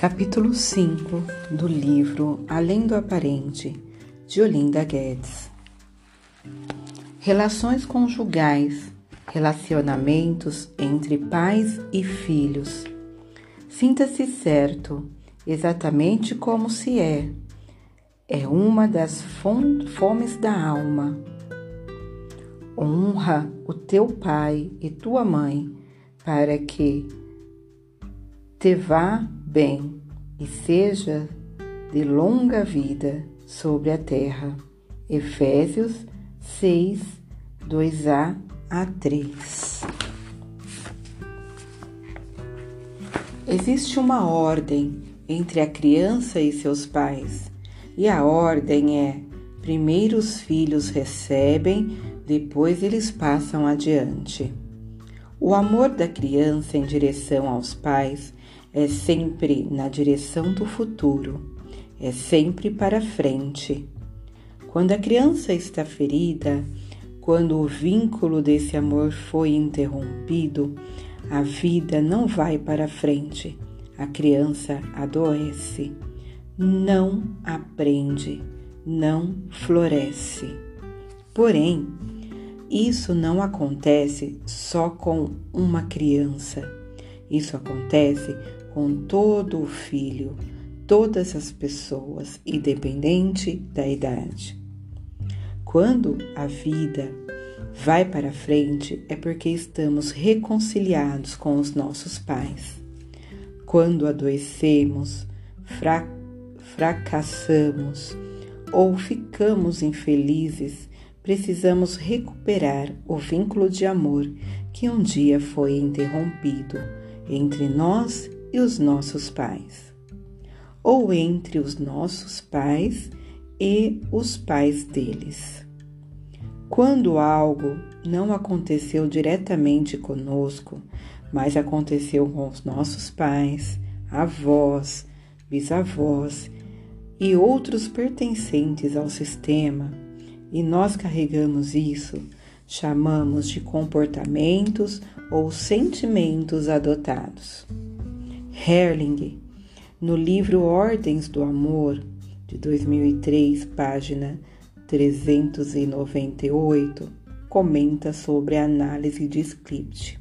Capítulo 5 do livro Além do Aparente, de Olinda Guedes. Relações conjugais, relacionamentos entre pais e filhos. Sinta-se certo, exatamente como se é. É uma das fomes da alma. Honra o teu pai e tua mãe, para que te vá bem e seja de longa vida sobre a terra. Efésios 6, 2a a 3. Existe uma ordem entre a criança e seus pais, e a ordem é: primeiro os filhos recebem, depois eles passam adiante. O amor da criança em direção aos pais é sempre na direção do futuro, é sempre para frente. Quando a criança está ferida, quando o vínculo desse amor foi interrompido, a vida não vai para frente. A criança adoece, não aprende, não floresce. Porém, isso não acontece só com uma criança. Isso acontece com todo o filho, todas as pessoas, independente da idade. Quando a vida vai para frente é porque estamos reconciliados com os nossos pais. Quando adoecemos, fra fracassamos ou ficamos infelizes, precisamos recuperar o vínculo de amor que um dia foi interrompido entre nós e os nossos pais, ou entre os nossos pais e os pais deles. Quando algo não aconteceu diretamente conosco, mas aconteceu com os nossos pais, avós, bisavós e outros pertencentes ao sistema, e nós carregamos isso, chamamos de comportamentos ou sentimentos adotados. Herling, no livro Ordens do Amor, de 2003, página 398, comenta sobre a análise de script,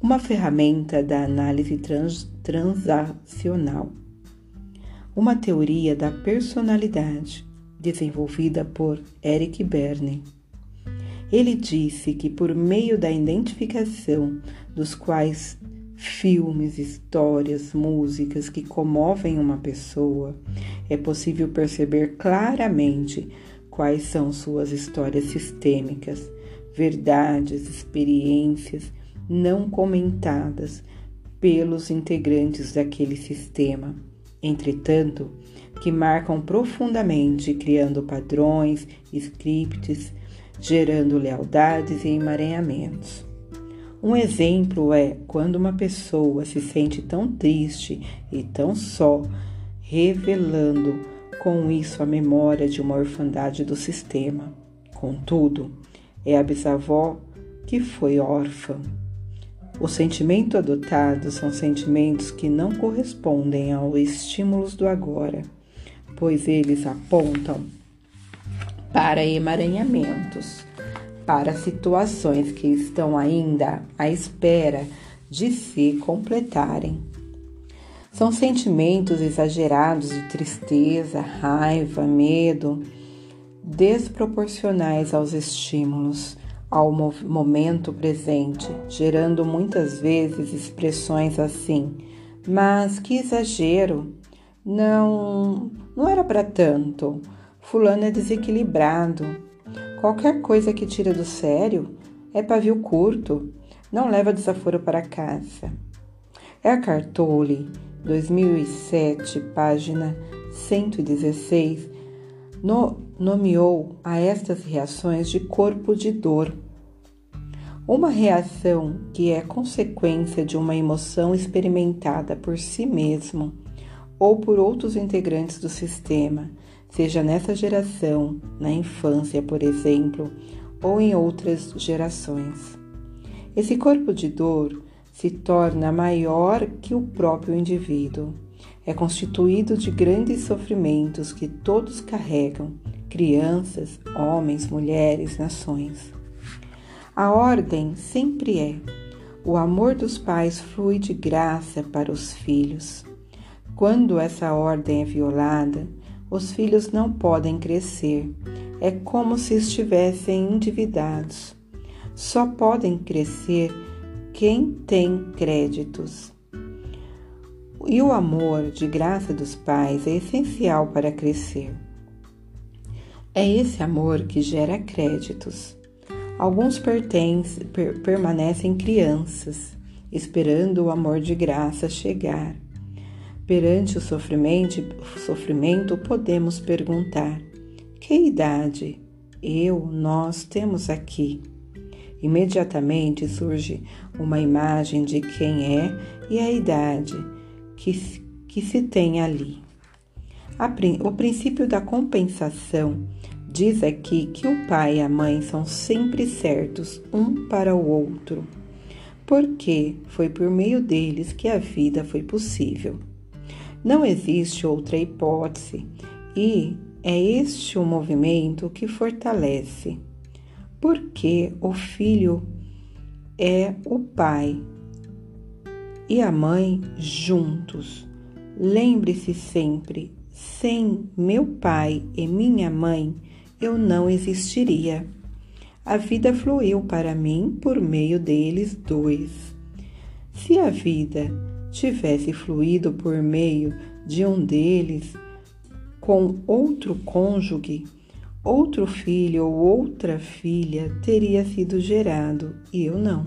uma ferramenta da análise trans transacional, uma teoria da personalidade desenvolvida por Eric Berne. Ele disse que por meio da identificação dos quais filmes, histórias, músicas que comovem uma pessoa, é possível perceber claramente quais são suas histórias sistêmicas, verdades, experiências não comentadas pelos integrantes daquele sistema. Entretanto, que marcam profundamente, criando padrões, scripts, gerando lealdades e emaranhamentos. Um exemplo é quando uma pessoa se sente tão triste e tão só, revelando com isso a memória de uma orfandade do sistema. Contudo, é a bisavó que foi órfã. Os sentimentos adotados são sentimentos que não correspondem aos estímulos do agora, pois eles apontam para emaranhamentos para situações que estão ainda à espera de se completarem. São sentimentos exagerados de tristeza, raiva, medo, desproporcionais aos estímulos, ao momento presente, gerando muitas vezes expressões assim: mas que exagero! Não, não era para tanto. Fulano é desequilibrado. Qualquer coisa que tira do sério é pavio curto, não leva desaforo para casa. Eckhart Tolle, 2007, página 116, no, nomeou a estas reações de corpo de dor. Uma reação que é consequência de uma emoção experimentada por si mesmo ou por outros integrantes do sistema seja nessa geração, na infância, por exemplo, ou em outras gerações. Esse corpo de dor se torna maior que o próprio indivíduo. é constituído de grandes sofrimentos que todos carregam crianças, homens, mulheres, nações. A ordem sempre é: o amor dos pais flui de graça para os filhos. Quando essa ordem é violada, os filhos não podem crescer. É como se estivessem endividados. Só podem crescer quem tem créditos. E o amor de graça dos pais é essencial para crescer. É esse amor que gera créditos. Alguns per, permanecem crianças, esperando o amor de graça chegar. Perante o sofrimento, podemos perguntar: que idade eu, nós temos aqui? Imediatamente surge uma imagem de quem é e a idade que, que se tem ali. O princípio da compensação diz aqui que o pai e a mãe são sempre certos um para o outro, porque foi por meio deles que a vida foi possível. Não existe outra hipótese e é este o movimento que fortalece, porque o filho é o pai e a mãe juntos. Lembre-se sempre sem meu pai e minha mãe, eu não existiria. A vida fluiu para mim por meio deles dois. Se a vida tivesse fluído por meio de um deles com outro cônjuge, outro filho ou outra filha teria sido gerado e eu não.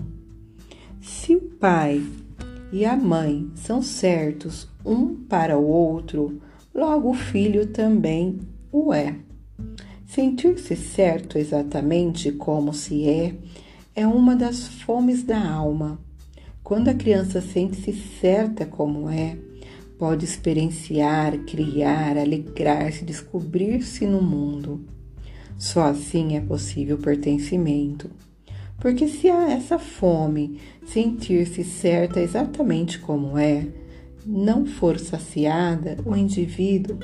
Se o pai e a mãe são certos um para o outro, logo o filho também o é. Sentir-se certo exatamente como se é é uma das fomes da alma. Quando a criança sente-se certa como é, pode experienciar, criar, alegrar-se, descobrir-se no mundo. Só assim é possível pertencimento. Porque se há essa fome, sentir-se certa exatamente como é, não for saciada, o indivíduo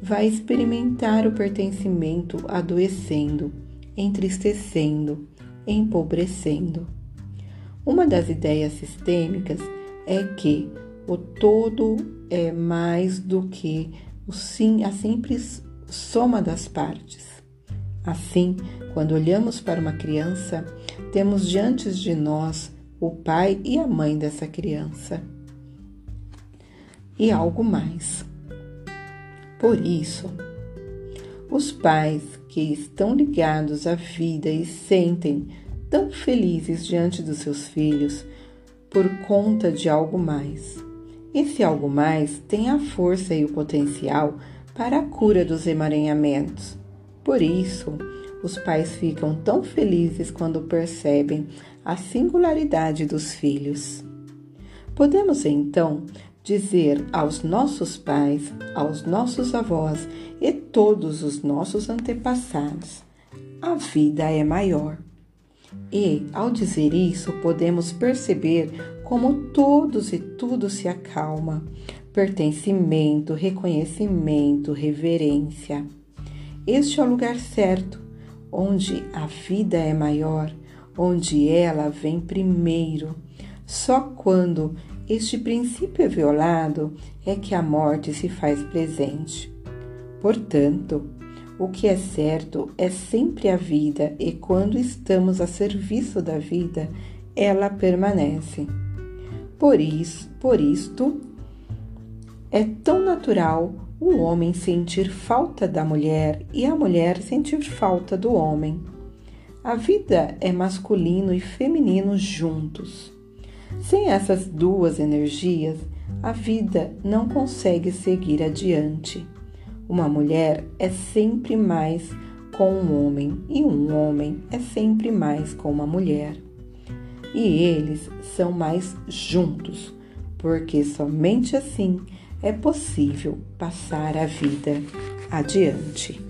vai experimentar o pertencimento adoecendo, entristecendo, empobrecendo. Uma das ideias sistêmicas é que o todo é mais do que o sim, a simples soma das partes. Assim, quando olhamos para uma criança, temos diante de nós o pai e a mãe dessa criança e algo mais. Por isso, os pais que estão ligados à vida e sentem tão felizes diante dos seus filhos por conta de algo mais. Esse algo mais tem a força e o potencial para a cura dos emaranhamentos. Por isso, os pais ficam tão felizes quando percebem a singularidade dos filhos. Podemos então dizer aos nossos pais, aos nossos avós e todos os nossos antepassados: a vida é maior. E, ao dizer isso, podemos perceber como todos e tudo se acalma. Pertencimento, reconhecimento, reverência. Este é o lugar certo, onde a vida é maior, onde ela vem primeiro. Só quando este princípio é violado, é que a morte se faz presente. Portanto, o que é certo é sempre a vida, e quando estamos a serviço da vida, ela permanece. Por isso, por isto, é tão natural o homem sentir falta da mulher e a mulher sentir falta do homem. A vida é masculino e feminino juntos. Sem essas duas energias, a vida não consegue seguir adiante. Uma mulher é sempre mais com um homem e um homem é sempre mais com uma mulher. E eles são mais juntos, porque somente assim é possível passar a vida adiante.